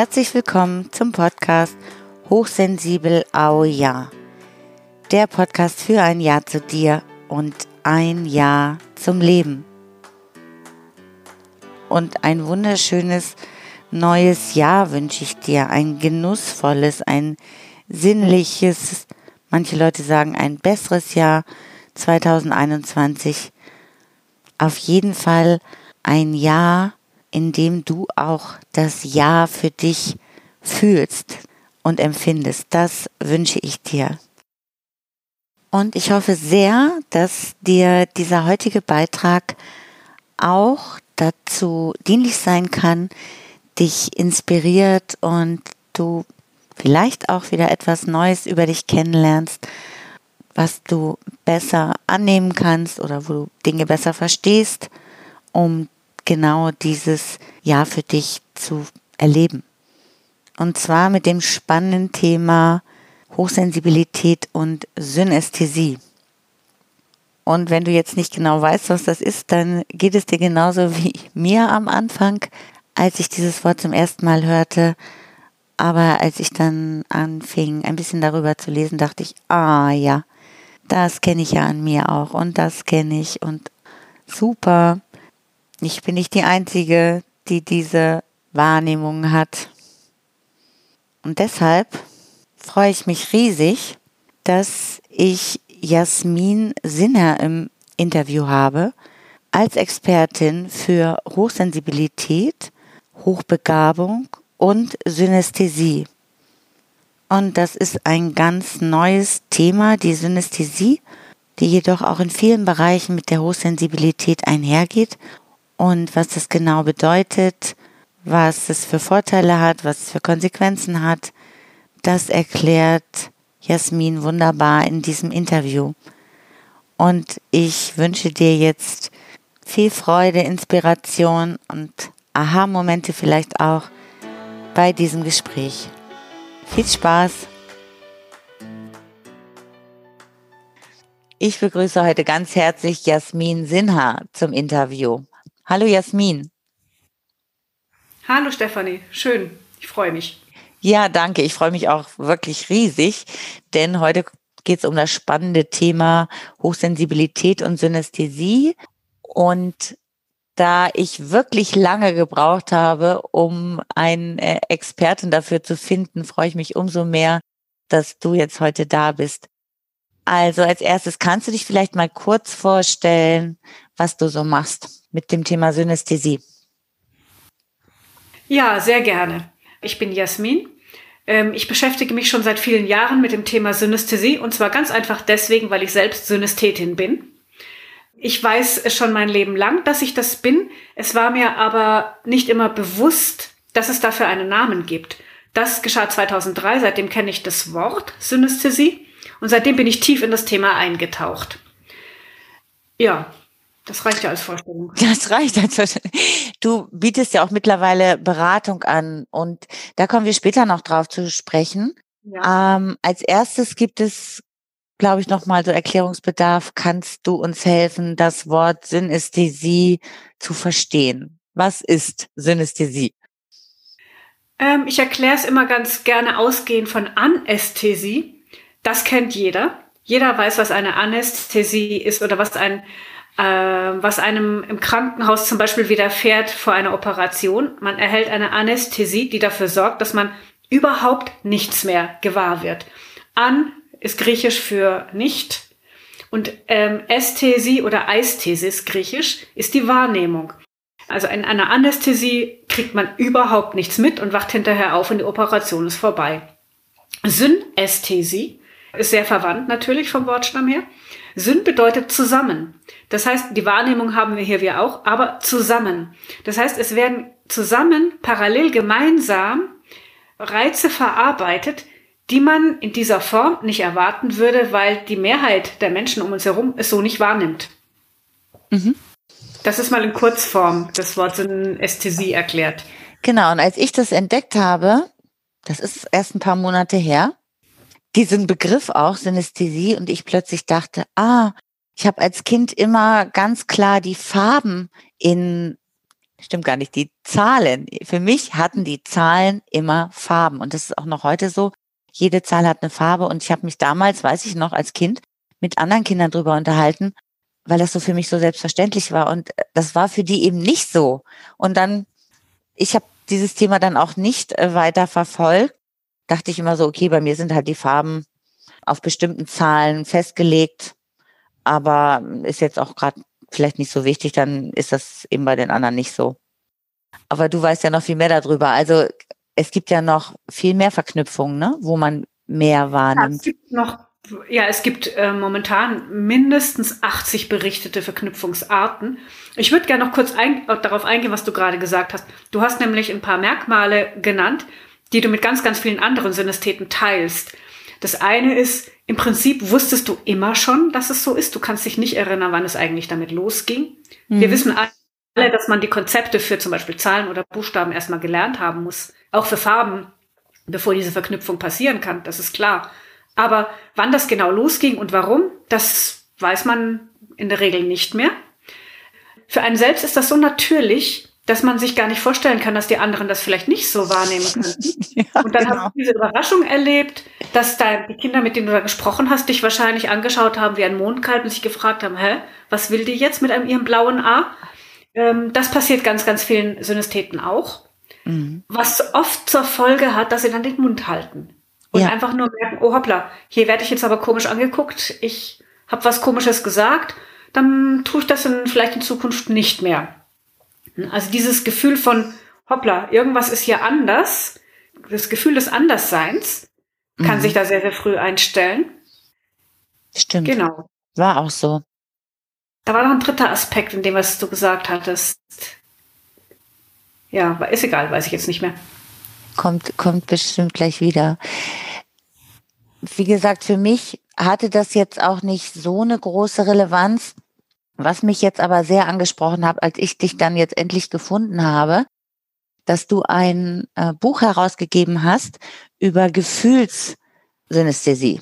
Herzlich willkommen zum Podcast Hochsensibel Au Ja. Der Podcast für ein Ja zu dir und ein Ja zum Leben. Und ein wunderschönes neues Jahr wünsche ich dir. Ein genussvolles, ein sinnliches, manche Leute sagen ein besseres Jahr 2021. Auf jeden Fall ein Jahr, in dem du auch das Ja für dich fühlst und empfindest. Das wünsche ich dir. Und ich hoffe sehr, dass dir dieser heutige Beitrag auch dazu dienlich sein kann, dich inspiriert und du vielleicht auch wieder etwas Neues über dich kennenlernst, was du besser annehmen kannst oder wo du Dinge besser verstehst, um genau dieses Jahr für dich zu erleben. Und zwar mit dem spannenden Thema Hochsensibilität und Synästhesie. Und wenn du jetzt nicht genau weißt, was das ist, dann geht es dir genauso wie mir am Anfang, als ich dieses Wort zum ersten Mal hörte. Aber als ich dann anfing, ein bisschen darüber zu lesen, dachte ich, ah ja, das kenne ich ja an mir auch und das kenne ich und super. Ich bin nicht die Einzige, die diese Wahrnehmung hat. Und deshalb freue ich mich riesig, dass ich Jasmin Sinner im Interview habe als Expertin für Hochsensibilität, Hochbegabung und Synästhesie. Und das ist ein ganz neues Thema, die Synästhesie, die jedoch auch in vielen Bereichen mit der Hochsensibilität einhergeht. Und was das genau bedeutet, was es für Vorteile hat, was es für Konsequenzen hat, das erklärt Jasmin wunderbar in diesem Interview. Und ich wünsche dir jetzt viel Freude, Inspiration und Aha-Momente vielleicht auch bei diesem Gespräch. Viel Spaß! Ich begrüße heute ganz herzlich Jasmin Sinha zum Interview. Hallo Jasmin. Hallo Stefanie, schön, ich freue mich. Ja, danke. Ich freue mich auch wirklich riesig, denn heute geht es um das spannende Thema Hochsensibilität und Synästhesie. Und da ich wirklich lange gebraucht habe, um einen äh, Experten dafür zu finden, freue ich mich umso mehr, dass du jetzt heute da bist. Also als erstes kannst du dich vielleicht mal kurz vorstellen, was du so machst mit dem Thema Synästhesie. Ja, sehr gerne. Ich bin Jasmin. Ähm, ich beschäftige mich schon seit vielen Jahren mit dem Thema Synästhesie und zwar ganz einfach deswegen, weil ich selbst Synästhetin bin. Ich weiß schon mein Leben lang, dass ich das bin. Es war mir aber nicht immer bewusst, dass es dafür einen Namen gibt. Das geschah 2003, seitdem kenne ich das Wort Synästhesie und seitdem bin ich tief in das Thema eingetaucht. Ja, das reicht ja als Vorstellung. Das reicht als Vorstellung. Du bietest ja auch mittlerweile Beratung an und da kommen wir später noch drauf zu sprechen. Ja. Ähm, als erstes gibt es, glaube ich, nochmal so Erklärungsbedarf. Kannst du uns helfen, das Wort Synästhesie zu verstehen? Was ist Synästhesie? Ähm, ich erkläre es immer ganz gerne ausgehend von Anästhesie. Das kennt jeder. Jeder weiß, was eine Anästhesie ist oder was ein was einem im Krankenhaus zum Beispiel widerfährt vor einer Operation. Man erhält eine Anästhesie, die dafür sorgt, dass man überhaupt nichts mehr gewahr wird. An ist griechisch für nicht und ähm, Ästhesie oder Aesthesis griechisch ist die Wahrnehmung. Also in einer Anästhesie kriegt man überhaupt nichts mit und wacht hinterher auf und die Operation ist vorbei. Synästhesie ist sehr verwandt natürlich vom Wortstamm her. Syn bedeutet zusammen. Das heißt, die Wahrnehmung haben wir hier wir auch, aber zusammen. Das heißt, es werden zusammen, parallel, gemeinsam Reize verarbeitet, die man in dieser Form nicht erwarten würde, weil die Mehrheit der Menschen um uns herum es so nicht wahrnimmt. Mhm. Das ist mal in Kurzform das Wort Synästhesie erklärt. Genau, und als ich das entdeckt habe, das ist erst ein paar Monate her, diesen Begriff auch, Synästhesie, und ich plötzlich dachte, ah, ich habe als Kind immer ganz klar die Farben in stimmt gar nicht, die Zahlen. Für mich hatten die Zahlen immer Farben. Und das ist auch noch heute so. Jede Zahl hat eine Farbe. Und ich habe mich damals, weiß ich noch, als Kind mit anderen Kindern drüber unterhalten, weil das so für mich so selbstverständlich war. Und das war für die eben nicht so. Und dann, ich habe dieses Thema dann auch nicht äh, weiter verfolgt. Dachte ich immer so, okay, bei mir sind halt die Farben auf bestimmten Zahlen festgelegt. Aber ist jetzt auch gerade vielleicht nicht so wichtig, dann ist das eben bei den anderen nicht so. Aber du weißt ja noch viel mehr darüber. Also es gibt ja noch viel mehr Verknüpfungen, ne? wo man mehr wahrnimmt. Ja, es gibt noch, ja, es gibt äh, momentan mindestens 80 berichtete Verknüpfungsarten. Ich würde gerne noch kurz ein, darauf eingehen, was du gerade gesagt hast. Du hast nämlich ein paar Merkmale genannt, die du mit ganz, ganz vielen anderen Synästheten teilst. Das eine ist, im Prinzip wusstest du immer schon, dass es so ist. Du kannst dich nicht erinnern, wann es eigentlich damit losging. Mhm. Wir wissen alle, dass man die Konzepte für zum Beispiel Zahlen oder Buchstaben erstmal gelernt haben muss. Auch für Farben, bevor diese Verknüpfung passieren kann. Das ist klar. Aber wann das genau losging und warum, das weiß man in der Regel nicht mehr. Für einen selbst ist das so natürlich, dass man sich gar nicht vorstellen kann, dass die anderen das vielleicht nicht so wahrnehmen können. ja, und dann genau. hast du diese Überraschung erlebt, dass da die Kinder, mit denen du da gesprochen hast, dich wahrscheinlich angeschaut haben wie ein Mondkalb und sich gefragt haben, hä, was will die jetzt mit einem ihrem blauen A? Ähm, das passiert ganz, ganz vielen Synästheten auch. Mhm. Was oft zur Folge hat, dass sie dann den Mund halten. Und ja. einfach nur merken, oh hoppla, hier werde ich jetzt aber komisch angeguckt, ich habe was Komisches gesagt, dann tue ich das in, vielleicht in Zukunft nicht mehr. Also dieses Gefühl von, hoppla, irgendwas ist hier anders, das Gefühl des Andersseins kann mhm. sich da sehr, sehr früh einstellen. Stimmt. Genau. War auch so. Da war noch ein dritter Aspekt in dem, was du gesagt hattest. Ja, ist egal, weiß ich jetzt nicht mehr. Kommt, kommt bestimmt gleich wieder. Wie gesagt, für mich hatte das jetzt auch nicht so eine große Relevanz. Was mich jetzt aber sehr angesprochen hat, als ich dich dann jetzt endlich gefunden habe, dass du ein äh, Buch herausgegeben hast über Gefühlssynästhesie.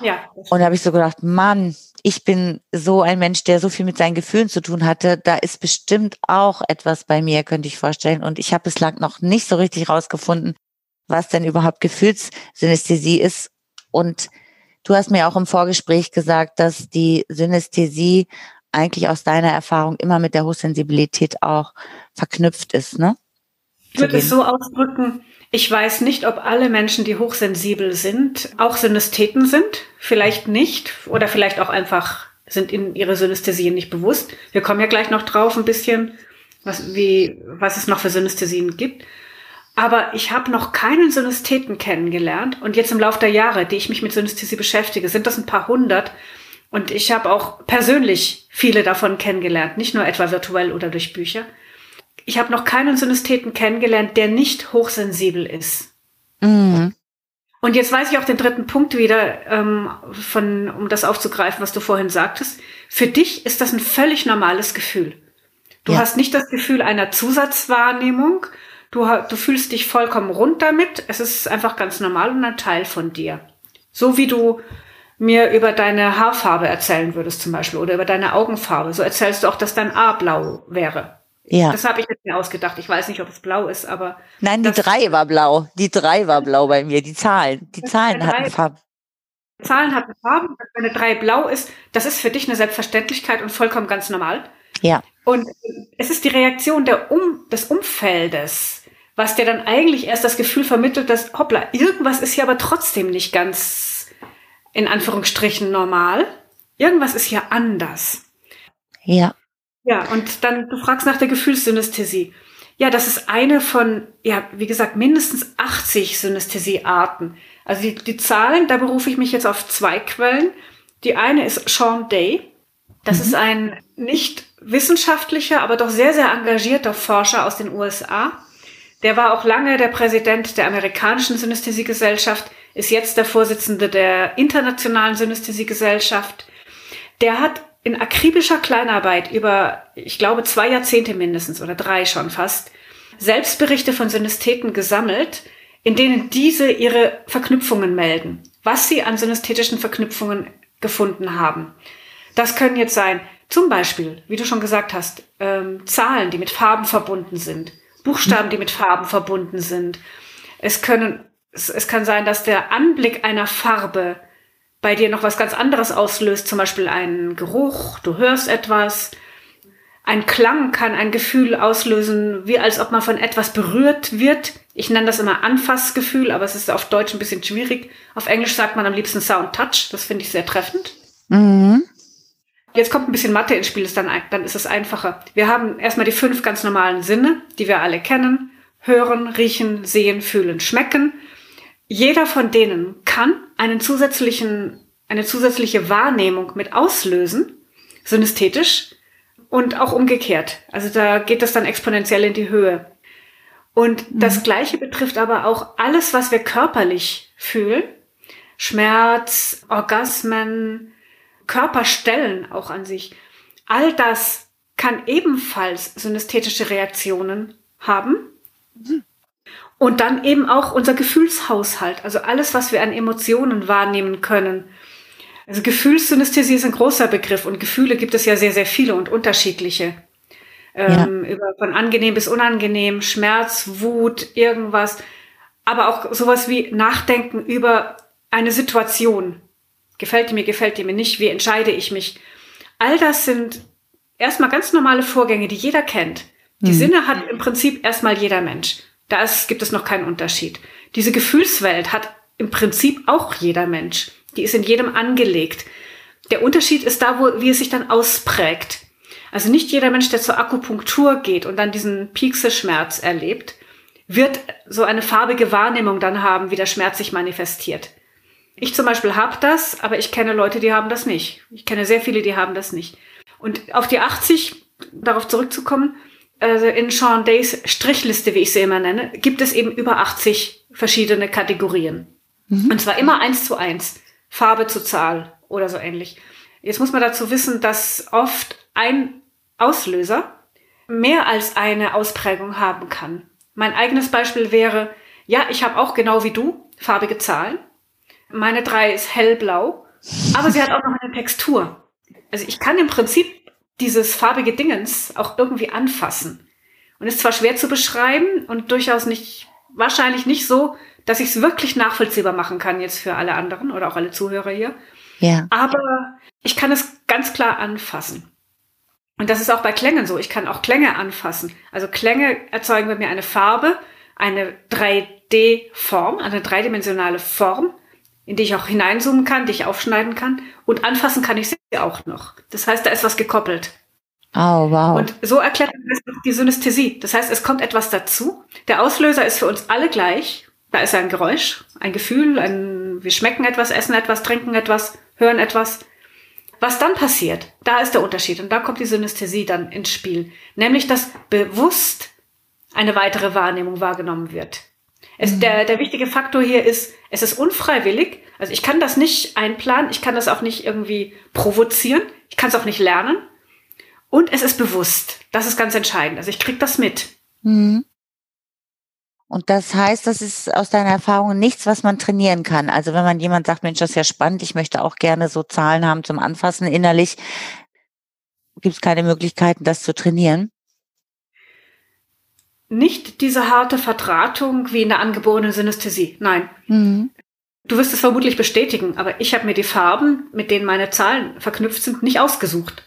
Ja. Und da habe ich so gedacht, Mann, ich bin so ein Mensch, der so viel mit seinen Gefühlen zu tun hatte. Da ist bestimmt auch etwas bei mir, könnte ich vorstellen. Und ich habe bislang noch nicht so richtig rausgefunden, was denn überhaupt Gefühlssynästhesie ist. Und du hast mir auch im Vorgespräch gesagt, dass die Synästhesie eigentlich aus deiner Erfahrung immer mit der Hochsensibilität auch verknüpft ist, ne? Ich würde es so ausdrücken, ich weiß nicht, ob alle Menschen, die hochsensibel sind, auch Synästheten sind. Vielleicht nicht. Oder vielleicht auch einfach sind in ihre Synästhesien nicht bewusst. Wir kommen ja gleich noch drauf ein bisschen, was, wie, was es noch für Synästhesien gibt. Aber ich habe noch keinen Synästheten kennengelernt. Und jetzt im Laufe der Jahre, die ich mich mit Synästhesie beschäftige, sind das ein paar hundert, und ich habe auch persönlich viele davon kennengelernt, nicht nur etwa virtuell oder durch Bücher. Ich habe noch keinen Synästheten kennengelernt, der nicht hochsensibel ist. Mhm. Und jetzt weiß ich auch den dritten Punkt wieder, ähm, von, um das aufzugreifen, was du vorhin sagtest. Für dich ist das ein völlig normales Gefühl. Du ja. hast nicht das Gefühl einer Zusatzwahrnehmung. Du, du fühlst dich vollkommen rund damit. Es ist einfach ganz normal und ein Teil von dir. So wie du mir über deine Haarfarbe erzählen würdest zum Beispiel oder über deine Augenfarbe, so erzählst du auch, dass dein A blau wäre. Ja. Das habe ich jetzt mir ausgedacht. Ich weiß nicht, ob es blau ist, aber. Nein, die drei war blau. Die drei war blau bei mir. Die Zahlen. Die Zahlen hatten Farben. Zahlen hatten Farben. Wenn eine drei blau ist, das ist für dich eine Selbstverständlichkeit und vollkommen ganz normal. Ja. Und es ist die Reaktion der um, des Umfeldes, was dir dann eigentlich erst das Gefühl vermittelt, dass, hoppla, irgendwas ist hier aber trotzdem nicht ganz in Anführungsstrichen normal. Irgendwas ist hier anders. Ja. Ja, und dann, du fragst nach der Gefühlssynästhesie. Ja, das ist eine von, ja, wie gesagt, mindestens 80 Synästhesiearten. Also die, die Zahlen, da berufe ich mich jetzt auf zwei Quellen. Die eine ist Sean Day. Das mhm. ist ein nicht wissenschaftlicher, aber doch sehr, sehr engagierter Forscher aus den USA. Der war auch lange der Präsident der amerikanischen Synästhesiegesellschaft ist jetzt der Vorsitzende der Internationalen Synästhesiegesellschaft. Der hat in akribischer Kleinarbeit über, ich glaube, zwei Jahrzehnte mindestens oder drei schon fast, Selbstberichte von Synästheten gesammelt, in denen diese ihre Verknüpfungen melden, was sie an synästhetischen Verknüpfungen gefunden haben. Das können jetzt sein Zum Beispiel, wie du schon gesagt hast, ähm, Zahlen, die mit Farben verbunden sind, Buchstaben, die mit Farben verbunden sind. Es können, es, es kann sein, dass der Anblick einer Farbe bei dir noch was ganz anderes auslöst, zum Beispiel einen Geruch, du hörst etwas. Ein Klang kann ein Gefühl auslösen, wie als ob man von etwas berührt wird. Ich nenne das immer Anfassgefühl, aber es ist auf Deutsch ein bisschen schwierig. Auf Englisch sagt man am liebsten Sound Touch. Das finde ich sehr treffend. Mhm. Jetzt kommt ein bisschen Mathe ins Spiel, ist dann, dann ist es einfacher. Wir haben erstmal die fünf ganz normalen Sinne, die wir alle kennen. Hören, riechen, sehen, fühlen, schmecken. Jeder von denen kann einen zusätzlichen, eine zusätzliche Wahrnehmung mit auslösen, synästhetisch und auch umgekehrt. Also da geht das dann exponentiell in die Höhe. Und mhm. das Gleiche betrifft aber auch alles, was wir körperlich fühlen. Schmerz, Orgasmen, Körperstellen auch an sich. All das kann ebenfalls synästhetische Reaktionen haben. Mhm. Und dann eben auch unser Gefühlshaushalt, also alles, was wir an Emotionen wahrnehmen können. Also Gefühlssynästhesie ist ein großer Begriff und Gefühle gibt es ja sehr, sehr viele und unterschiedliche. Ähm, ja. über, von angenehm bis unangenehm, Schmerz, Wut, irgendwas. Aber auch sowas wie Nachdenken über eine Situation. Gefällt die mir, gefällt die mir nicht? Wie entscheide ich mich? All das sind erstmal ganz normale Vorgänge, die jeder kennt. Die mhm. Sinne hat im Prinzip erstmal jeder Mensch. Da gibt es noch keinen Unterschied. Diese Gefühlswelt hat im Prinzip auch jeder Mensch. Die ist in jedem angelegt. Der Unterschied ist da, wo, wie es sich dann ausprägt. Also nicht jeder Mensch, der zur Akupunktur geht und dann diesen Piekseschmerz erlebt, wird so eine farbige Wahrnehmung dann haben, wie der Schmerz sich manifestiert. Ich zum Beispiel habe das, aber ich kenne Leute, die haben das nicht. Ich kenne sehr viele, die haben das nicht. Und auf die 80, darauf zurückzukommen, also in Sean Days Strichliste, wie ich sie immer nenne, gibt es eben über 80 verschiedene Kategorien. Mhm. Und zwar immer eins zu eins. Farbe zu Zahl oder so ähnlich. Jetzt muss man dazu wissen, dass oft ein Auslöser mehr als eine Ausprägung haben kann. Mein eigenes Beispiel wäre, ja, ich habe auch genau wie du farbige Zahlen. Meine drei ist hellblau, aber sie hat auch noch eine Textur. Also ich kann im Prinzip dieses farbige Dingens auch irgendwie anfassen. Und ist zwar schwer zu beschreiben und durchaus nicht, wahrscheinlich nicht so, dass ich es wirklich nachvollziehbar machen kann jetzt für alle anderen oder auch alle Zuhörer hier. Ja. Aber ich kann es ganz klar anfassen. Und das ist auch bei Klängen so. Ich kann auch Klänge anfassen. Also Klänge erzeugen bei mir eine Farbe, eine 3D-Form, eine dreidimensionale Form, in die ich auch hineinzoomen kann, die ich aufschneiden kann. Und anfassen kann ich sie auch noch. Das heißt, da ist was gekoppelt. Oh, wow. Und so erklärt man die Synästhesie. Das heißt, es kommt etwas dazu. Der Auslöser ist für uns alle gleich. Da ist ein Geräusch, ein Gefühl, ein, wir schmecken etwas, essen etwas, trinken etwas, hören etwas. Was dann passiert, da ist der Unterschied. Und da kommt die Synästhesie dann ins Spiel. Nämlich, dass bewusst eine weitere Wahrnehmung wahrgenommen wird. Es, mhm. der, der wichtige Faktor hier ist, es ist unfreiwillig. Also ich kann das nicht einplanen, ich kann das auch nicht irgendwie provozieren, ich kann es auch nicht lernen. Und es ist bewusst. Das ist ganz entscheidend. Also ich krieg das mit. Mhm. Und das heißt, das ist aus deiner Erfahrung nichts, was man trainieren kann. Also wenn man jemand sagt, Mensch, das ist ja spannend, ich möchte auch gerne so Zahlen haben zum Anfassen innerlich, gibt es keine Möglichkeiten, das zu trainieren? Nicht diese harte Verdrahtung wie in der angeborenen Synästhesie. Nein. Mhm. Du wirst es vermutlich bestätigen, aber ich habe mir die Farben, mit denen meine Zahlen verknüpft sind, nicht ausgesucht.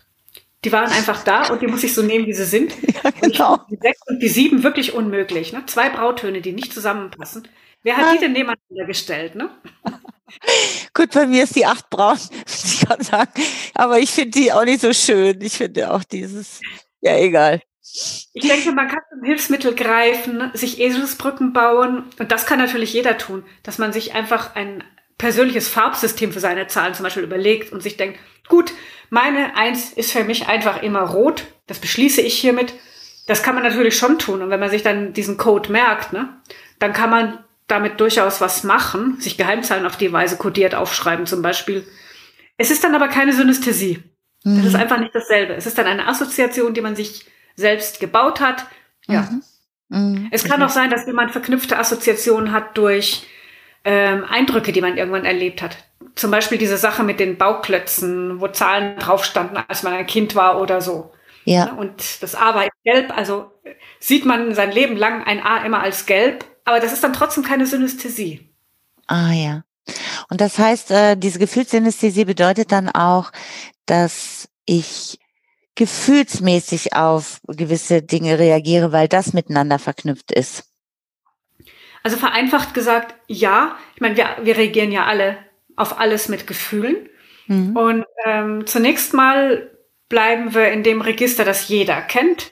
Die waren einfach da und die muss ich so nehmen, wie sie sind. Ja, genau. Die sechs und die sieben wirklich unmöglich. Ne? Zwei Brautöne, die nicht zusammenpassen. Wer hat ja. die denn nebeneinander gestellt? Ne? Gut, bei mir ist die acht braun, ich kann sagen. Aber ich finde die auch nicht so schön. Ich finde auch dieses, ja, egal. Ich denke, man kann zum Hilfsmittel greifen, sich Eselsbrücken bauen. Und das kann natürlich jeder tun, dass man sich einfach ein persönliches Farbsystem für seine Zahlen zum Beispiel überlegt und sich denkt, gut, meine Eins ist für mich einfach immer rot. Das beschließe ich hiermit. Das kann man natürlich schon tun. Und wenn man sich dann diesen Code merkt, ne, dann kann man damit durchaus was machen, sich Geheimzahlen auf die Weise kodiert aufschreiben zum Beispiel. Es ist dann aber keine Synästhesie. Das ist mhm. einfach nicht dasselbe. Es ist dann eine Assoziation, die man sich selbst gebaut hat. Ja. Mhm. Mhm. Es kann auch sein, dass jemand verknüpfte Assoziationen hat durch ähm, Eindrücke, die man irgendwann erlebt hat. Zum Beispiel diese Sache mit den Bauklötzen, wo Zahlen drauf standen, als man ein Kind war oder so. Ja. Und das A war gelb, also sieht man sein Leben lang ein A immer als gelb, aber das ist dann trotzdem keine Synästhesie. Ah ja. Und das heißt, äh, diese Gefühlssynästhesie bedeutet dann auch, dass ich gefühlsmäßig auf gewisse Dinge reagiere, weil das miteinander verknüpft ist. Also vereinfacht gesagt, ja. Ich meine, wir, wir reagieren ja alle auf alles mit Gefühlen. Mhm. Und ähm, zunächst mal bleiben wir in dem Register, das jeder kennt.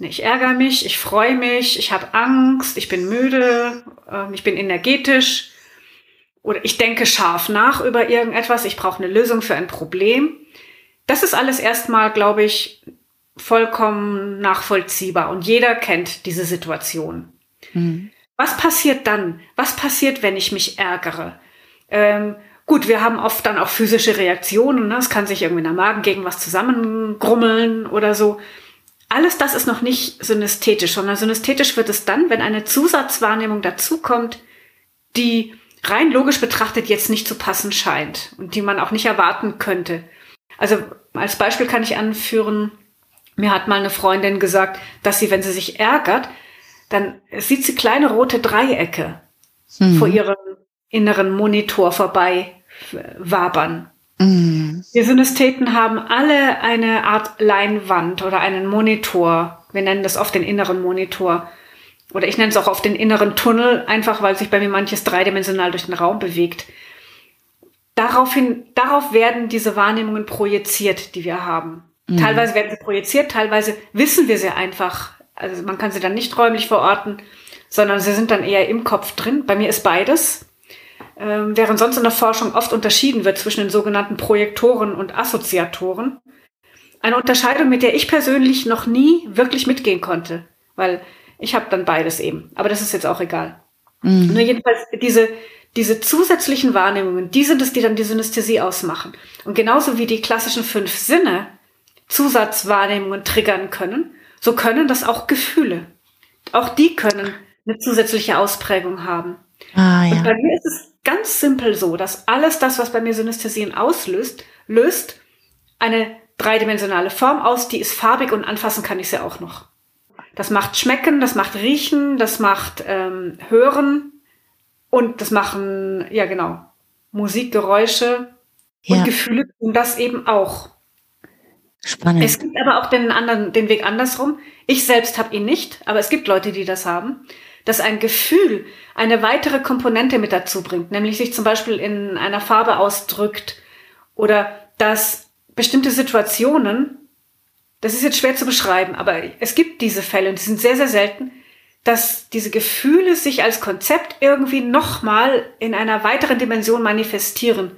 Ich ärgere mich, ich freue mich, ich habe Angst, ich bin müde, äh, ich bin energetisch oder ich denke scharf nach über irgendetwas, ich brauche eine Lösung für ein Problem. Das ist alles erstmal, glaube ich, vollkommen nachvollziehbar und jeder kennt diese Situation. Mhm. Was passiert dann? Was passiert, wenn ich mich ärgere? Ähm, gut, wir haben oft dann auch physische Reaktionen. Ne? Es kann sich irgendwie in der Magen gegen was zusammengrummeln oder so. Alles das ist noch nicht synästhetisch, sondern synästhetisch wird es dann, wenn eine Zusatzwahrnehmung dazukommt, die rein logisch betrachtet jetzt nicht zu passen scheint und die man auch nicht erwarten könnte. Also als Beispiel kann ich anführen, mir hat mal eine Freundin gesagt, dass sie, wenn sie sich ärgert, dann sieht sie kleine rote Dreiecke mhm. vor ihrem inneren Monitor vorbei wabern. Mhm. Wir Synästheten haben alle eine Art Leinwand oder einen Monitor. Wir nennen das oft den inneren Monitor. Oder ich nenne es auch oft den inneren Tunnel, einfach weil sich bei mir manches dreidimensional durch den Raum bewegt. Daraufhin, darauf werden diese Wahrnehmungen projiziert, die wir haben. Mhm. Teilweise werden sie projiziert, teilweise wissen wir sie einfach. Also man kann sie dann nicht räumlich verorten, sondern sie sind dann eher im Kopf drin. Bei mir ist beides. Ähm, während sonst in der Forschung oft unterschieden wird zwischen den sogenannten Projektoren und Assoziatoren. Eine Unterscheidung, mit der ich persönlich noch nie wirklich mitgehen konnte, weil ich habe dann beides eben. Aber das ist jetzt auch egal. Mhm. Nur jedenfalls diese, diese zusätzlichen Wahrnehmungen, die sind es, die dann die Synästhesie ausmachen. Und genauso wie die klassischen fünf Sinne Zusatzwahrnehmungen triggern können, so können das auch Gefühle. Auch die können eine zusätzliche Ausprägung haben. Ah, ja. Und bei mir ist es ganz simpel so, dass alles das, was bei mir Synästhesien auslöst, löst eine dreidimensionale Form aus, die ist farbig und anfassen kann ich sie auch noch. Das macht Schmecken, das macht Riechen, das macht ähm, Hören und das machen, ja genau, Musikgeräusche ja. und Gefühle und das eben auch. Spannend. Es gibt aber auch den anderen, den Weg andersrum. Ich selbst habe ihn nicht, aber es gibt Leute, die das haben dass ein Gefühl eine weitere Komponente mit dazu bringt, nämlich sich zum Beispiel in einer Farbe ausdrückt oder dass bestimmte Situationen, das ist jetzt schwer zu beschreiben, aber es gibt diese Fälle und die sind sehr, sehr selten, dass diese Gefühle sich als Konzept irgendwie nochmal in einer weiteren Dimension manifestieren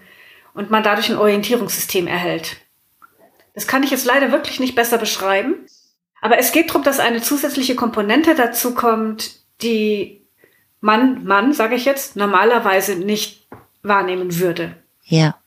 und man dadurch ein Orientierungssystem erhält. Das kann ich jetzt leider wirklich nicht besser beschreiben. Aber es geht darum, dass eine zusätzliche Komponente dazu kommt, die man, Mann, sage ich jetzt, normalerweise nicht wahrnehmen würde. Ja.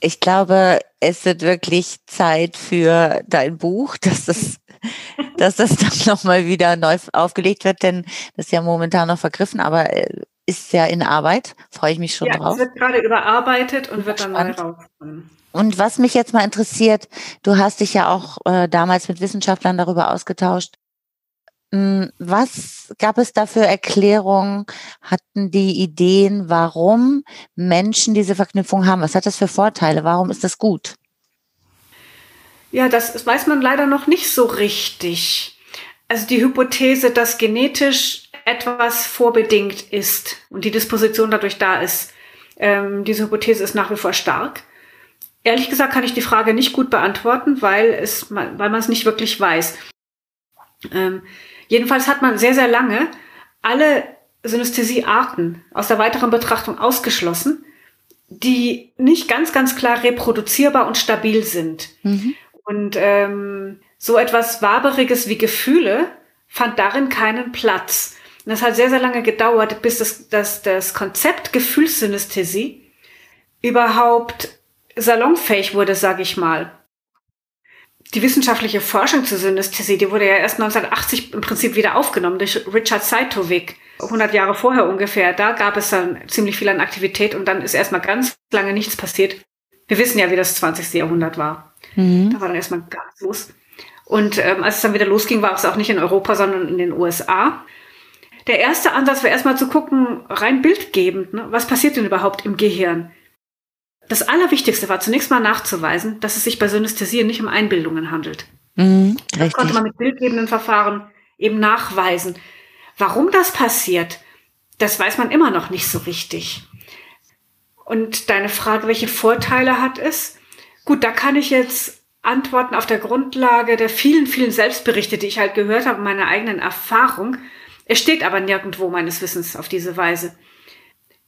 Ich glaube, es wird wirklich Zeit für dein Buch, dass das, dass das dann nochmal wieder neu aufgelegt wird, denn das ist ja momentan noch vergriffen, aber äh, ist ja in Arbeit. Freue ich mich schon ja, drauf. Es wird gerade überarbeitet und wird dann neu rauskommen. Und was mich jetzt mal interessiert, du hast dich ja auch äh, damals mit Wissenschaftlern darüber ausgetauscht. Hm, was gab es da für Erklärungen? Hatten die Ideen, warum Menschen diese Verknüpfung haben? Was hat das für Vorteile? Warum ist das gut? Ja, das weiß man leider noch nicht so richtig. Also die Hypothese, dass genetisch etwas vorbedingt ist und die Disposition dadurch da ist, ähm, diese Hypothese ist nach wie vor stark. Ehrlich gesagt kann ich die Frage nicht gut beantworten, weil es, weil man es nicht wirklich weiß. Ähm, Jedenfalls hat man sehr, sehr lange alle Synästhesiearten aus der weiteren Betrachtung ausgeschlossen, die nicht ganz, ganz klar reproduzierbar und stabil sind. Mhm. Und ähm, so etwas Waberiges wie Gefühle fand darin keinen Platz. Und das hat sehr, sehr lange gedauert, bis das, das, das Konzept Gefühlssynästhesie überhaupt salonfähig wurde, sage ich mal die wissenschaftliche Forschung zur Synästhesie, die wurde ja erst 1980 im Prinzip wieder aufgenommen durch Richard Seitovic. 100 Jahre vorher ungefähr, da gab es dann ziemlich viel an Aktivität und dann ist erstmal ganz lange nichts passiert. Wir wissen ja, wie das 20. Jahrhundert war. Mhm. Da war dann erstmal gar nichts los. Und ähm, als es dann wieder losging, war es auch nicht in Europa, sondern in den USA. Der erste Ansatz war erstmal zu gucken, rein bildgebend, ne? was passiert denn überhaupt im Gehirn? Das Allerwichtigste war zunächst mal nachzuweisen, dass es sich bei Synästhesien nicht um Einbildungen handelt. Mhm, das konnte man mit bildgebenden Verfahren eben nachweisen. Warum das passiert, das weiß man immer noch nicht so richtig. Und deine Frage, welche Vorteile hat es? Gut, da kann ich jetzt antworten auf der Grundlage der vielen, vielen Selbstberichte, die ich halt gehört habe, meiner eigenen Erfahrung. Es steht aber nirgendwo meines Wissens auf diese Weise.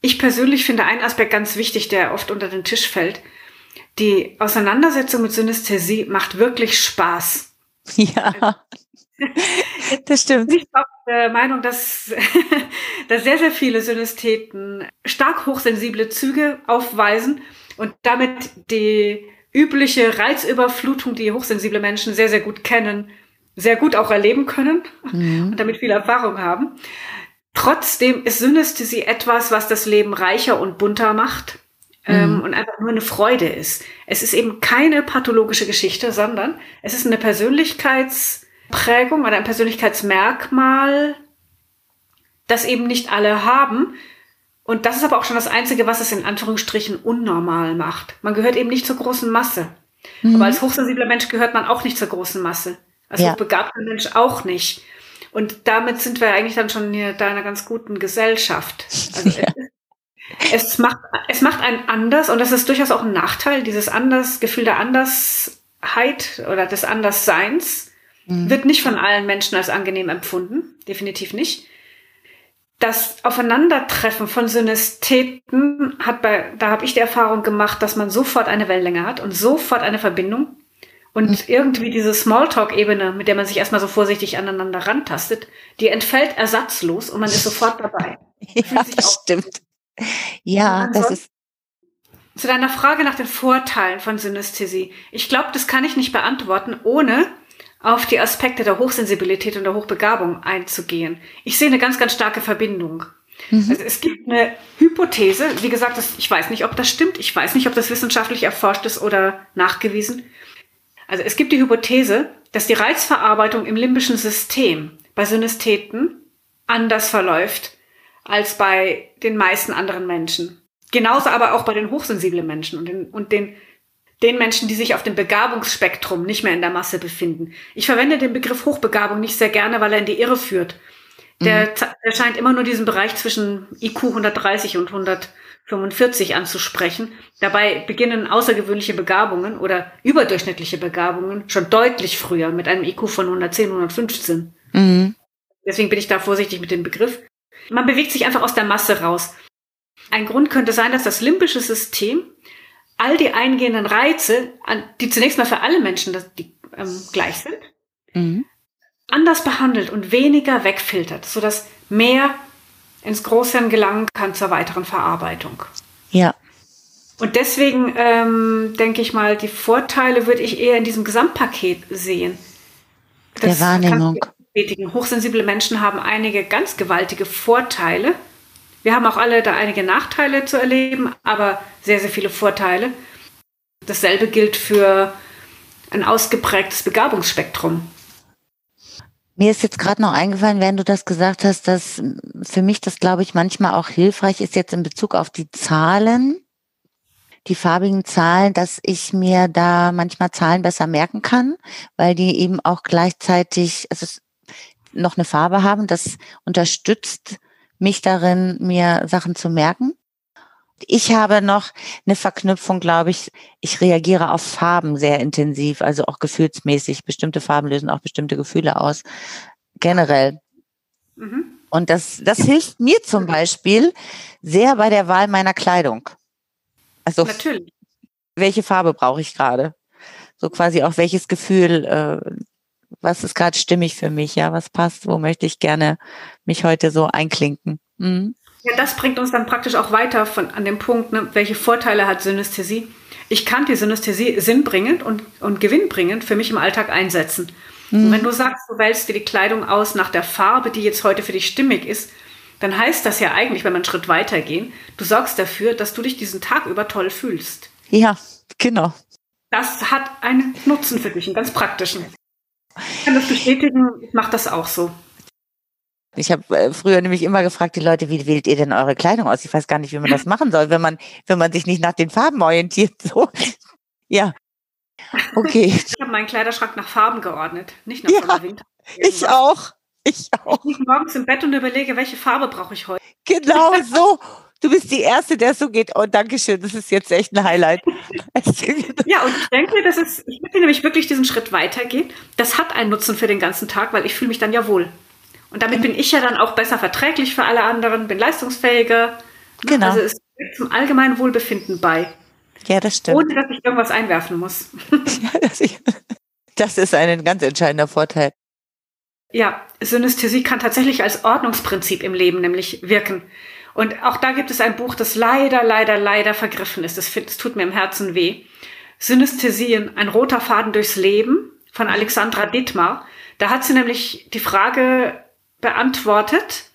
Ich persönlich finde einen Aspekt ganz wichtig, der oft unter den Tisch fällt. Die Auseinandersetzung mit Synästhesie macht wirklich Spaß. Ja, das stimmt. Ich bin der Meinung, dass, dass sehr, sehr viele Synästheten stark hochsensible Züge aufweisen und damit die übliche Reizüberflutung, die hochsensible Menschen sehr, sehr gut kennen, sehr gut auch erleben können mhm. und damit viel Erfahrung haben. Trotzdem ist Synästhesie etwas, was das Leben reicher und bunter macht ähm, mhm. und einfach nur eine Freude ist. Es ist eben keine pathologische Geschichte, sondern es ist eine Persönlichkeitsprägung oder ein Persönlichkeitsmerkmal, das eben nicht alle haben. Und das ist aber auch schon das Einzige, was es in Anführungsstrichen unnormal macht. Man gehört eben nicht zur großen Masse. Mhm. Aber als hochsensibler Mensch gehört man auch nicht zur großen Masse. Als ja. hochbegabter Mensch auch nicht. Und damit sind wir eigentlich dann schon hier da einer ganz guten Gesellschaft. Also ja. es, es, macht, es macht einen anders und das ist durchaus auch ein Nachteil. Dieses anders, Gefühl der Andersheit oder des Andersseins mhm. wird nicht von allen Menschen als angenehm empfunden. Definitiv nicht. Das Aufeinandertreffen von Synästheten hat bei, da habe ich die Erfahrung gemacht, dass man sofort eine Wellenlänge hat und sofort eine Verbindung. Und mhm. irgendwie diese Smalltalk-Ebene, mit der man sich erstmal so vorsichtig aneinander rantastet, die entfällt ersatzlos und man ist sofort dabei. ja, das stimmt. Ja, das ist. Zu deiner Frage nach den Vorteilen von Synästhesie. Ich glaube, das kann ich nicht beantworten, ohne auf die Aspekte der Hochsensibilität und der Hochbegabung einzugehen. Ich sehe eine ganz, ganz starke Verbindung. Mhm. Also es gibt eine Hypothese, wie gesagt, das, ich weiß nicht, ob das stimmt, ich weiß nicht, ob das wissenschaftlich erforscht ist oder nachgewiesen. Also es gibt die Hypothese, dass die Reizverarbeitung im limbischen System bei Synästheten anders verläuft als bei den meisten anderen Menschen. Genauso aber auch bei den hochsensiblen Menschen und den, und den, den Menschen, die sich auf dem Begabungsspektrum nicht mehr in der Masse befinden. Ich verwende den Begriff Hochbegabung nicht sehr gerne, weil er in die Irre führt. Der, mhm. der scheint immer nur diesen Bereich zwischen IQ 130 und 100 45 anzusprechen. Dabei beginnen außergewöhnliche Begabungen oder überdurchschnittliche Begabungen schon deutlich früher mit einem IQ von 110, 115. Mhm. Deswegen bin ich da vorsichtig mit dem Begriff. Man bewegt sich einfach aus der Masse raus. Ein Grund könnte sein, dass das limbische System all die eingehenden Reize, die zunächst mal für alle Menschen die, ähm, gleich sind, mhm. anders behandelt und weniger wegfiltert, sodass mehr ins Großhirn gelangen kann zur weiteren Verarbeitung. Ja. Und deswegen ähm, denke ich mal, die Vorteile würde ich eher in diesem Gesamtpaket sehen. Das Der Wahrnehmung. Hochsensible Menschen haben einige ganz gewaltige Vorteile. Wir haben auch alle da einige Nachteile zu erleben, aber sehr, sehr viele Vorteile. Dasselbe gilt für ein ausgeprägtes Begabungsspektrum. Mir ist jetzt gerade noch eingefallen, während du das gesagt hast, dass für mich das, glaube ich, manchmal auch hilfreich ist jetzt in Bezug auf die Zahlen, die farbigen Zahlen, dass ich mir da manchmal Zahlen besser merken kann, weil die eben auch gleichzeitig also noch eine Farbe haben. Das unterstützt mich darin, mir Sachen zu merken. Ich habe noch eine Verknüpfung, glaube ich. Ich reagiere auf Farben sehr intensiv, also auch gefühlsmäßig. Bestimmte Farben lösen auch bestimmte Gefühle aus. Generell. Mhm. Und das, das hilft mir zum Beispiel sehr bei der Wahl meiner Kleidung. Also, Natürlich. welche Farbe brauche ich gerade? So quasi auch welches Gefühl, äh, was ist gerade stimmig für mich, ja, was passt, wo möchte ich gerne mich heute so einklinken. Mhm. Ja, das bringt uns dann praktisch auch weiter von, an dem Punkt, ne, welche Vorteile hat Synästhesie. Ich kann die Synästhesie sinnbringend und, und gewinnbringend für mich im Alltag einsetzen. Mhm. Und wenn du sagst, du wählst dir die Kleidung aus nach der Farbe, die jetzt heute für dich stimmig ist, dann heißt das ja eigentlich, wenn wir einen Schritt weitergehen, du sorgst dafür, dass du dich diesen Tag über toll fühlst. Ja, genau. Das hat einen Nutzen für dich, einen ganz praktischen. Ich kann das bestätigen, ich mache das auch so. Ich habe äh, früher nämlich immer gefragt, die Leute, wie wählt ihr denn eure Kleidung aus? Ich weiß gar nicht, wie man das machen soll, wenn man, wenn man sich nicht nach den Farben orientiert. So. Ja. Okay. Ich habe meinen Kleiderschrank nach Farben geordnet, nicht nach ja, Winter. Ich auch. Ich auch. Ich liege morgens im Bett und überlege, welche Farbe brauche ich heute. Genau so. Du bist die Erste, der so geht. Oh, danke schön. Das ist jetzt echt ein Highlight. ja, und ich denke, das ist, ich möchte nämlich wirklich diesen Schritt weitergehen. Das hat einen Nutzen für den ganzen Tag, weil ich fühle mich dann ja wohl. Und damit bin ich ja dann auch besser verträglich für alle anderen, bin leistungsfähiger. Genau. Also es trägt zum allgemeinen Wohlbefinden bei. Ja, das stimmt. Ohne dass ich irgendwas einwerfen muss. ja, das, das ist ein ganz entscheidender Vorteil. Ja, Synästhesie kann tatsächlich als Ordnungsprinzip im Leben nämlich wirken. Und auch da gibt es ein Buch, das leider, leider, leider vergriffen ist. Das, das tut mir im Herzen weh. Synästhesien, ein roter Faden durchs Leben von Alexandra Dittmar. Da hat sie nämlich die Frage beantwortet,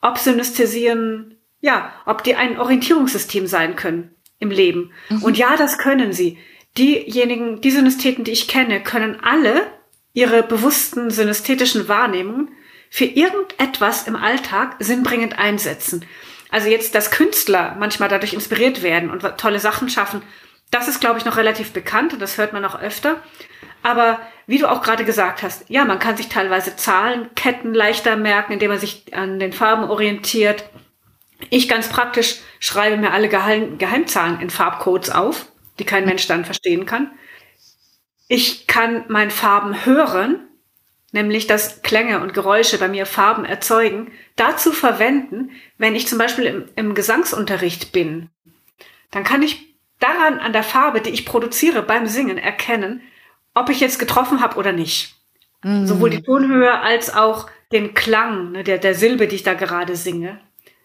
ob Synästhesien, ja, ob die ein Orientierungssystem sein können im Leben. Mhm. Und ja, das können sie. Diejenigen, die Synästheten, die ich kenne, können alle ihre bewussten synästhetischen Wahrnehmungen für irgendetwas im Alltag sinnbringend einsetzen. Also jetzt, dass Künstler manchmal dadurch inspiriert werden und tolle Sachen schaffen, das ist, glaube ich, noch relativ bekannt und das hört man auch öfter. Aber wie du auch gerade gesagt hast, ja, man kann sich teilweise Zahlenketten leichter merken, indem man sich an den Farben orientiert. Ich ganz praktisch schreibe mir alle Geheim Geheimzahlen in Farbcodes auf, die kein Mensch dann verstehen kann. Ich kann mein Farben hören, nämlich dass Klänge und Geräusche bei mir Farben erzeugen, dazu verwenden, wenn ich zum Beispiel im, im Gesangsunterricht bin. Dann kann ich daran an der Farbe, die ich produziere beim Singen, erkennen, ob ich jetzt getroffen habe oder nicht. Mhm. Sowohl die Tonhöhe als auch den Klang ne, der, der Silbe, die ich da gerade singe.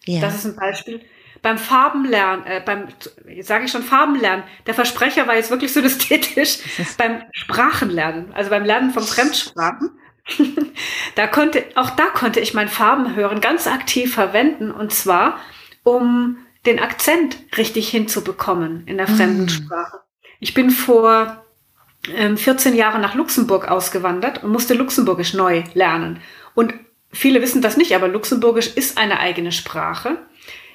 Ja. Das ist ein Beispiel. Beim Farbenlernen, äh, beim, jetzt sage ich schon Farbenlernen, der Versprecher war jetzt wirklich so ästhetisch, beim Sprachenlernen, also beim Lernen von Fremdsprachen. da konnte, auch da konnte ich mein Farbenhören ganz aktiv verwenden und zwar, um den Akzent richtig hinzubekommen in der fremden mhm. Sprache. Ich bin vor 14 ähm, Jahre nach Luxemburg ausgewandert und musste Luxemburgisch neu lernen. Und viele wissen das nicht, aber Luxemburgisch ist eine eigene Sprache.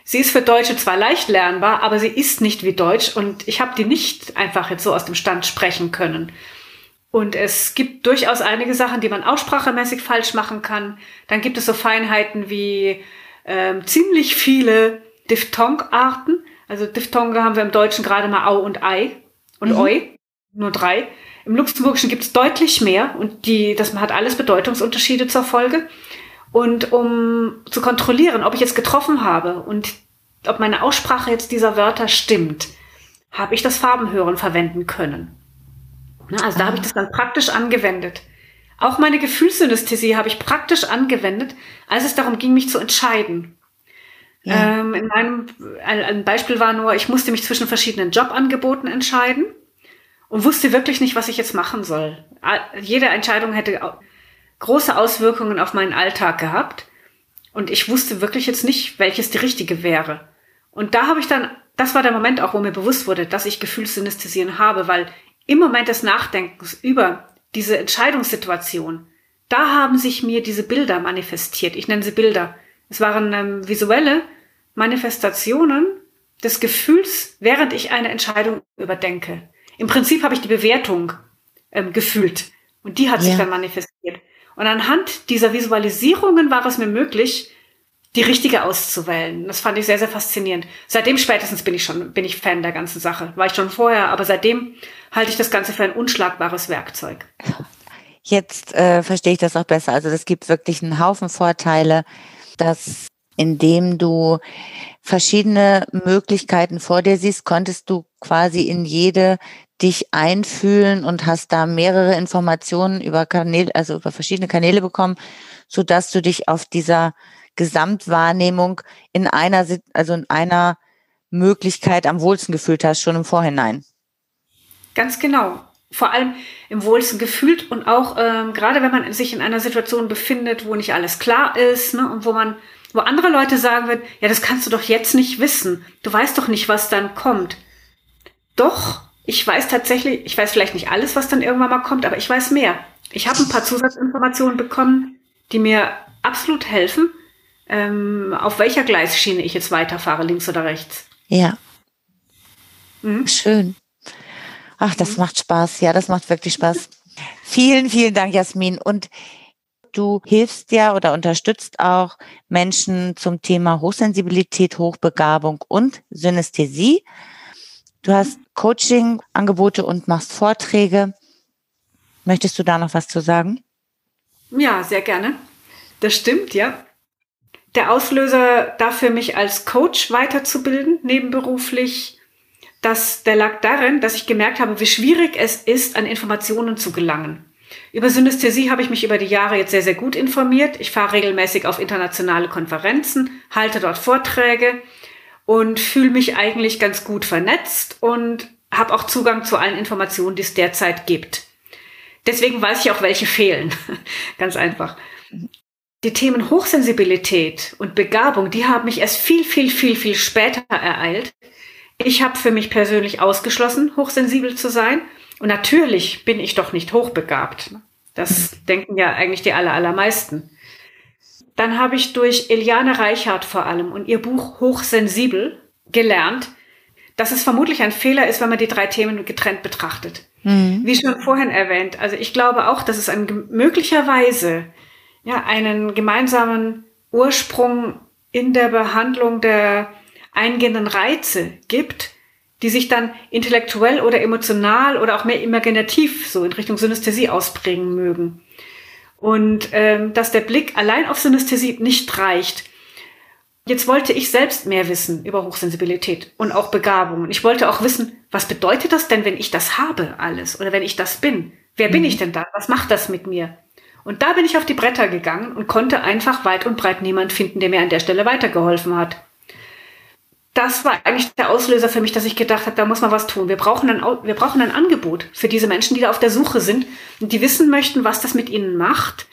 Sie ist für Deutsche zwar leicht lernbar, aber sie ist nicht wie Deutsch und ich habe die nicht einfach jetzt so aus dem Stand sprechen können. Und es gibt durchaus einige Sachen, die man aussprachemäßig falsch machen kann. Dann gibt es so Feinheiten wie ähm, ziemlich viele Diphthongarten. Also Diphthonge haben wir im Deutschen gerade mal Au und Ei und mhm. Oi nur drei. Im Luxemburgischen gibt es deutlich mehr und die, das hat alles Bedeutungsunterschiede zur Folge. Und um zu kontrollieren, ob ich jetzt getroffen habe und ob meine Aussprache jetzt dieser Wörter stimmt, habe ich das Farbenhören verwenden können. Also da habe ich das dann praktisch angewendet. Auch meine Gefühlssynästhesie habe ich praktisch angewendet, als es darum ging, mich zu entscheiden. Ja. Ähm, in meinem, ein, ein Beispiel war nur, ich musste mich zwischen verschiedenen Jobangeboten entscheiden und wusste wirklich nicht, was ich jetzt machen soll. Jede Entscheidung hätte große Auswirkungen auf meinen Alltag gehabt und ich wusste wirklich jetzt nicht, welches die richtige wäre. Und da habe ich dann, das war der Moment auch, wo mir bewusst wurde, dass ich Gefühlssynästhesien habe, weil im Moment des Nachdenkens über diese Entscheidungssituation, da haben sich mir diese Bilder manifestiert. Ich nenne sie Bilder. Es waren ähm, visuelle Manifestationen des Gefühls, während ich eine Entscheidung überdenke. Im Prinzip habe ich die Bewertung ähm, gefühlt und die hat ja. sich dann manifestiert. Und anhand dieser Visualisierungen war es mir möglich, die richtige auszuwählen. Das fand ich sehr, sehr faszinierend. Seitdem spätestens bin ich schon, bin ich Fan der ganzen Sache. War ich schon vorher, aber seitdem halte ich das Ganze für ein unschlagbares Werkzeug. Jetzt äh, verstehe ich das auch besser. Also das gibt wirklich einen Haufen Vorteile, dass indem du verschiedene Möglichkeiten vor dir siehst, konntest du quasi in jede dich einfühlen und hast da mehrere Informationen über Kanäle, also über verschiedene Kanäle bekommen, so dass du dich auf dieser Gesamtwahrnehmung in einer, also in einer Möglichkeit am wohlsten gefühlt hast, schon im Vorhinein. Ganz genau. Vor allem im wohlsten gefühlt und auch ähm, gerade wenn man sich in einer Situation befindet, wo nicht alles klar ist ne, und wo man Wo andere Leute sagen würden, ja, das kannst du doch jetzt nicht wissen. Du weißt doch nicht, was dann kommt. Doch, ich weiß tatsächlich, ich weiß vielleicht nicht alles, was dann irgendwann mal kommt, aber ich weiß mehr. Ich habe ein paar Zusatzinformationen bekommen, die mir absolut helfen, ähm, auf welcher Gleisschiene ich jetzt weiterfahre, links oder rechts. Ja. Mhm. Schön. Ach, das mhm. macht Spaß. Ja, das macht wirklich Spaß. Vielen, vielen Dank, Jasmin. Und du hilfst ja oder unterstützt auch Menschen zum Thema Hochsensibilität, Hochbegabung und Synästhesie. Du hast Coaching-Angebote und machst Vorträge. Möchtest du da noch was zu sagen? Ja, sehr gerne. Das stimmt, ja. Der Auslöser dafür, mich als Coach weiterzubilden, nebenberuflich, das, der lag darin, dass ich gemerkt habe, wie schwierig es ist, an Informationen zu gelangen. Über Synästhesie habe ich mich über die Jahre jetzt sehr, sehr gut informiert. Ich fahre regelmäßig auf internationale Konferenzen, halte dort Vorträge und fühle mich eigentlich ganz gut vernetzt und habe auch Zugang zu allen Informationen, die es derzeit gibt. Deswegen weiß ich auch, welche fehlen. ganz einfach. Die Themen Hochsensibilität und Begabung, die haben mich erst viel, viel, viel, viel später ereilt. Ich habe für mich persönlich ausgeschlossen, hochsensibel zu sein und natürlich bin ich doch nicht hochbegabt. Das denken ja eigentlich die aller, allermeisten. Dann habe ich durch Eliane Reichhardt vor allem und ihr Buch Hochsensibel gelernt, dass es vermutlich ein Fehler ist, wenn man die drei Themen getrennt betrachtet. Mhm. Wie schon vorhin erwähnt. Also ich glaube auch, dass es ein, möglicherweise ja, einen gemeinsamen Ursprung in der Behandlung der eingehenden Reize gibt, die sich dann intellektuell oder emotional oder auch mehr imaginativ so in Richtung Synästhesie ausprägen mögen. Und ähm, dass der Blick allein auf Synästhesie nicht reicht. Jetzt wollte ich selbst mehr wissen über Hochsensibilität und auch Begabung. Und ich wollte auch wissen, was bedeutet das denn, wenn ich das habe alles oder wenn ich das bin? Wer bin mhm. ich denn da? Was macht das mit mir? Und da bin ich auf die Bretter gegangen und konnte einfach weit und breit niemand finden, der mir an der Stelle weitergeholfen hat das war eigentlich der Auslöser für mich, dass ich gedacht habe, da muss man was tun. Wir brauchen ein, wir brauchen ein Angebot für diese Menschen, die da auf der Suche sind und die wissen möchten, was das mit ihnen macht.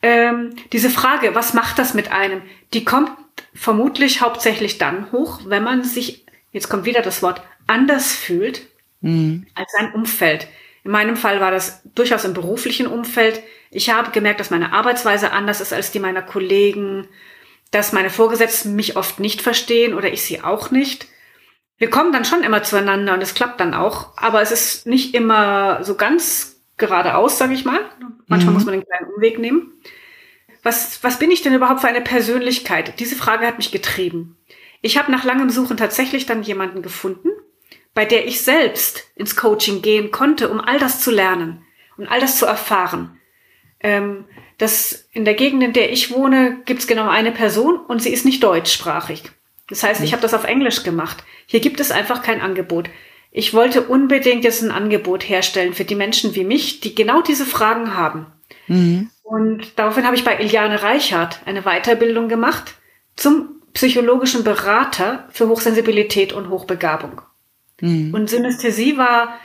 Ähm, diese Frage, was macht das mit einem, die kommt vermutlich hauptsächlich dann hoch, wenn man sich, jetzt kommt wieder das Wort, anders fühlt mhm. als sein Umfeld. In meinem Fall war das durchaus im beruflichen Umfeld. Ich habe gemerkt, dass meine Arbeitsweise anders ist als die meiner Kollegen dass meine Vorgesetzten mich oft nicht verstehen oder ich sie auch nicht. Wir kommen dann schon immer zueinander und es klappt dann auch, aber es ist nicht immer so ganz geradeaus, sage ich mal. Manchmal mhm. muss man einen kleinen Umweg nehmen. Was, was bin ich denn überhaupt für eine Persönlichkeit? Diese Frage hat mich getrieben. Ich habe nach langem Suchen tatsächlich dann jemanden gefunden, bei der ich selbst ins Coaching gehen konnte, um all das zu lernen und all das zu erfahren. Ähm, dass in der Gegend, in der ich wohne, gibt es genau eine Person und sie ist nicht deutschsprachig. Das heißt, ich mhm. habe das auf Englisch gemacht. Hier gibt es einfach kein Angebot. Ich wollte unbedingt jetzt ein Angebot herstellen für die Menschen wie mich, die genau diese Fragen haben. Mhm. Und daraufhin habe ich bei Iliane Reichhardt eine Weiterbildung gemacht zum psychologischen Berater für Hochsensibilität und Hochbegabung. Mhm. Und Synästhesie war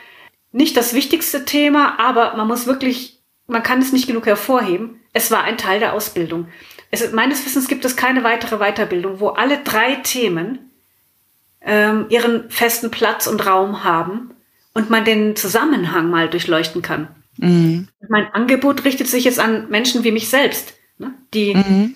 nicht das wichtigste Thema, aber man muss wirklich, man kann es nicht genug hervorheben. Es war ein Teil der Ausbildung. Es, meines Wissens gibt es keine weitere Weiterbildung, wo alle drei Themen ähm, ihren festen Platz und Raum haben und man den Zusammenhang mal durchleuchten kann. Mhm. Mein Angebot richtet sich jetzt an Menschen wie mich selbst, ne, die mhm.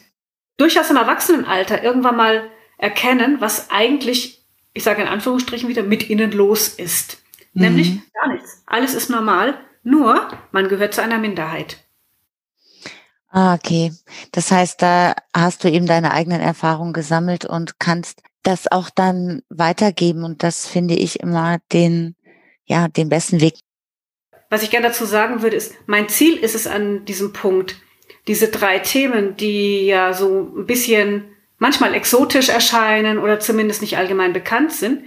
durchaus im Erwachsenenalter irgendwann mal erkennen, was eigentlich, ich sage in Anführungsstrichen wieder, mit ihnen los ist. Mhm. Nämlich gar nichts. Alles ist normal, nur man gehört zu einer Minderheit. Ah, okay. Das heißt, da hast du eben deine eigenen Erfahrungen gesammelt und kannst das auch dann weitergeben. Und das finde ich immer den, ja, den besten Weg. Was ich gerne dazu sagen würde, ist, mein Ziel ist es an diesem Punkt, diese drei Themen, die ja so ein bisschen manchmal exotisch erscheinen oder zumindest nicht allgemein bekannt sind,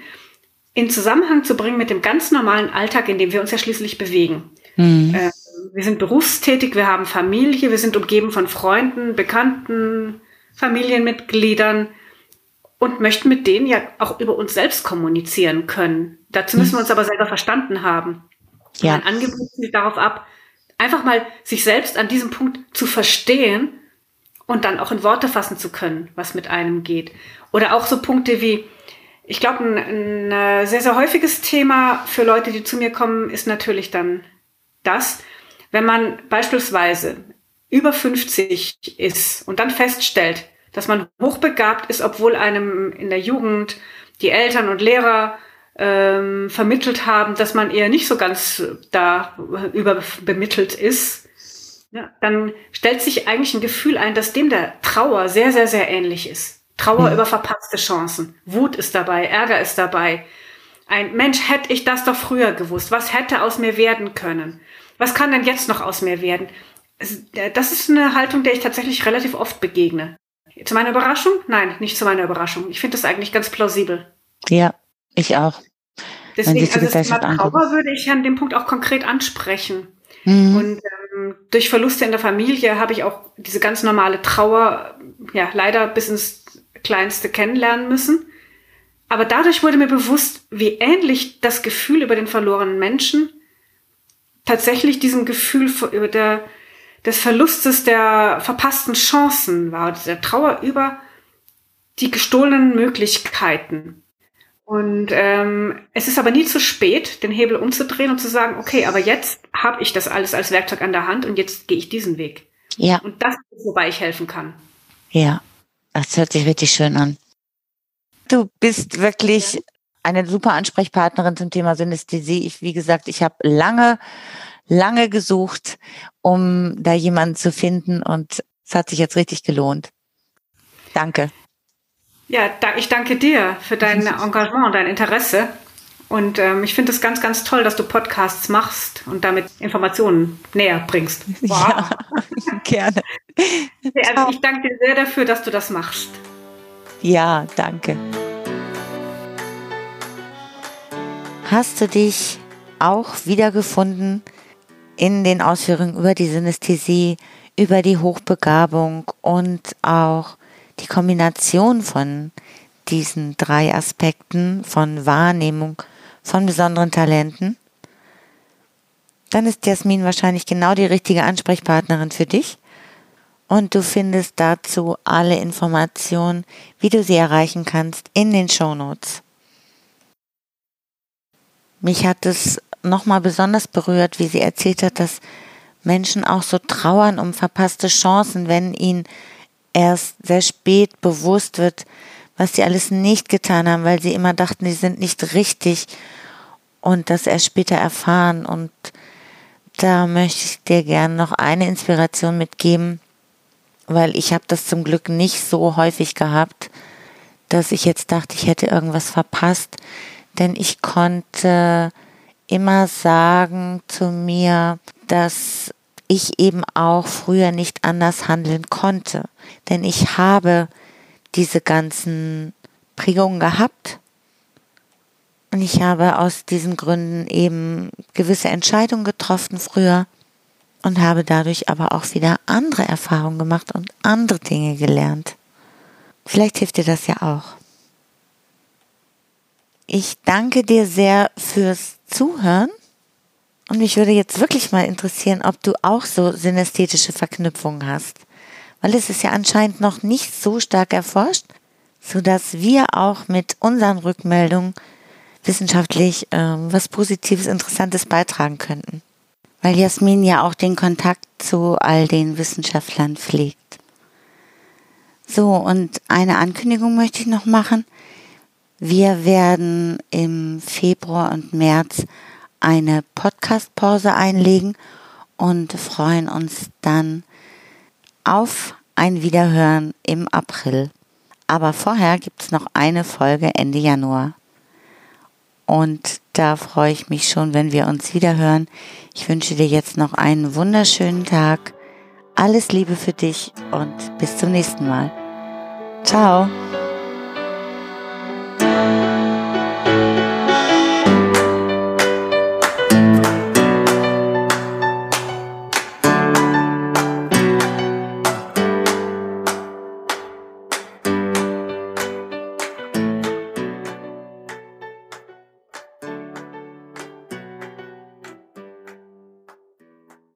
in Zusammenhang zu bringen mit dem ganz normalen Alltag, in dem wir uns ja schließlich bewegen. Mhm. Äh, wir sind berufstätig, wir haben Familie, wir sind umgeben von Freunden, Bekannten, Familienmitgliedern und möchten mit denen ja auch über uns selbst kommunizieren können. Dazu müssen wir uns aber selber verstanden haben. Ja. Mein Angebot zielt darauf ab, einfach mal sich selbst an diesem Punkt zu verstehen und dann auch in Worte fassen zu können, was mit einem geht. Oder auch so Punkte wie, ich glaube, ein, ein sehr, sehr häufiges Thema für Leute, die zu mir kommen, ist natürlich dann das, wenn man beispielsweise über 50 ist und dann feststellt, dass man hochbegabt ist, obwohl einem in der Jugend die Eltern und Lehrer ähm, vermittelt haben, dass man eher nicht so ganz da überbemittelt ist, ja, dann stellt sich eigentlich ein Gefühl ein, dass dem der Trauer sehr, sehr, sehr ähnlich ist. Trauer mhm. über verpasste Chancen. Wut ist dabei, Ärger ist dabei. Ein Mensch, hätte ich das doch früher gewusst. Was hätte aus mir werden können? Was kann denn jetzt noch aus mir werden? Äh, das ist eine Haltung, der ich tatsächlich relativ oft begegne. Zu meiner Überraschung? Nein, nicht zu meiner Überraschung. Ich finde das eigentlich ganz plausibel. Ja, ich auch. Deswegen, also das Thema Trauer würde ich an dem Punkt auch konkret ansprechen. Mhm. Und ähm, durch Verluste in der Familie habe ich auch diese ganz normale Trauer, ja, leider bis ins Kleinste kennenlernen müssen. Aber dadurch wurde mir bewusst, wie ähnlich das Gefühl über den verlorenen Menschen tatsächlich diesem Gefühl über der, des Verlustes der verpassten Chancen war, der Trauer über die gestohlenen Möglichkeiten. Und ähm, es ist aber nie zu spät, den Hebel umzudrehen und zu sagen, okay, aber jetzt habe ich das alles als Werkzeug an der Hand und jetzt gehe ich diesen Weg. Ja. Und das ist, wobei ich helfen kann. Ja, das hört sich richtig schön an. Du bist wirklich eine super Ansprechpartnerin zum Thema Synästhesie. Ich, wie gesagt, ich habe lange, lange gesucht, um da jemanden zu finden und es hat sich jetzt richtig gelohnt. Danke. Ja, ich danke dir für dein Engagement, dein Interesse. Und ähm, ich finde es ganz, ganz toll, dass du Podcasts machst und damit Informationen näher bringst. Wow. Ja, gerne. also ich danke dir sehr dafür, dass du das machst. Ja, danke. Hast du dich auch wiedergefunden in den Ausführungen über die Synästhesie, über die Hochbegabung und auch die Kombination von diesen drei Aspekten von Wahrnehmung, von besonderen Talenten, dann ist Jasmin wahrscheinlich genau die richtige Ansprechpartnerin für dich. Und du findest dazu alle Informationen, wie du sie erreichen kannst, in den Show Notes. Mich hat es nochmal besonders berührt, wie sie erzählt hat, dass Menschen auch so trauern um verpasste Chancen, wenn ihnen erst sehr spät bewusst wird, was sie alles nicht getan haben, weil sie immer dachten, sie sind nicht richtig und das erst später erfahren. Und da möchte ich dir gerne noch eine Inspiration mitgeben, weil ich habe das zum Glück nicht so häufig gehabt, dass ich jetzt dachte, ich hätte irgendwas verpasst, denn ich konnte immer sagen zu mir, dass ich eben auch früher nicht anders handeln konnte. Denn ich habe diese ganzen Prägungen gehabt und ich habe aus diesen Gründen eben gewisse Entscheidungen getroffen früher und habe dadurch aber auch wieder andere Erfahrungen gemacht und andere Dinge gelernt. Vielleicht hilft dir das ja auch. Ich danke dir sehr fürs Zuhören und mich würde jetzt wirklich mal interessieren, ob du auch so synästhetische Verknüpfungen hast. Weil es ist ja anscheinend noch nicht so stark erforscht, sodass wir auch mit unseren Rückmeldungen wissenschaftlich äh, was Positives, Interessantes beitragen könnten. Weil Jasmin ja auch den Kontakt zu all den Wissenschaftlern pflegt. So, und eine Ankündigung möchte ich noch machen. Wir werden im Februar und März eine Podcast-Pause einlegen und freuen uns dann auf ein Wiederhören im April. Aber vorher gibt es noch eine Folge Ende Januar. Und da freue ich mich schon, wenn wir uns wiederhören. Ich wünsche dir jetzt noch einen wunderschönen Tag. Alles Liebe für dich und bis zum nächsten Mal. Ciao.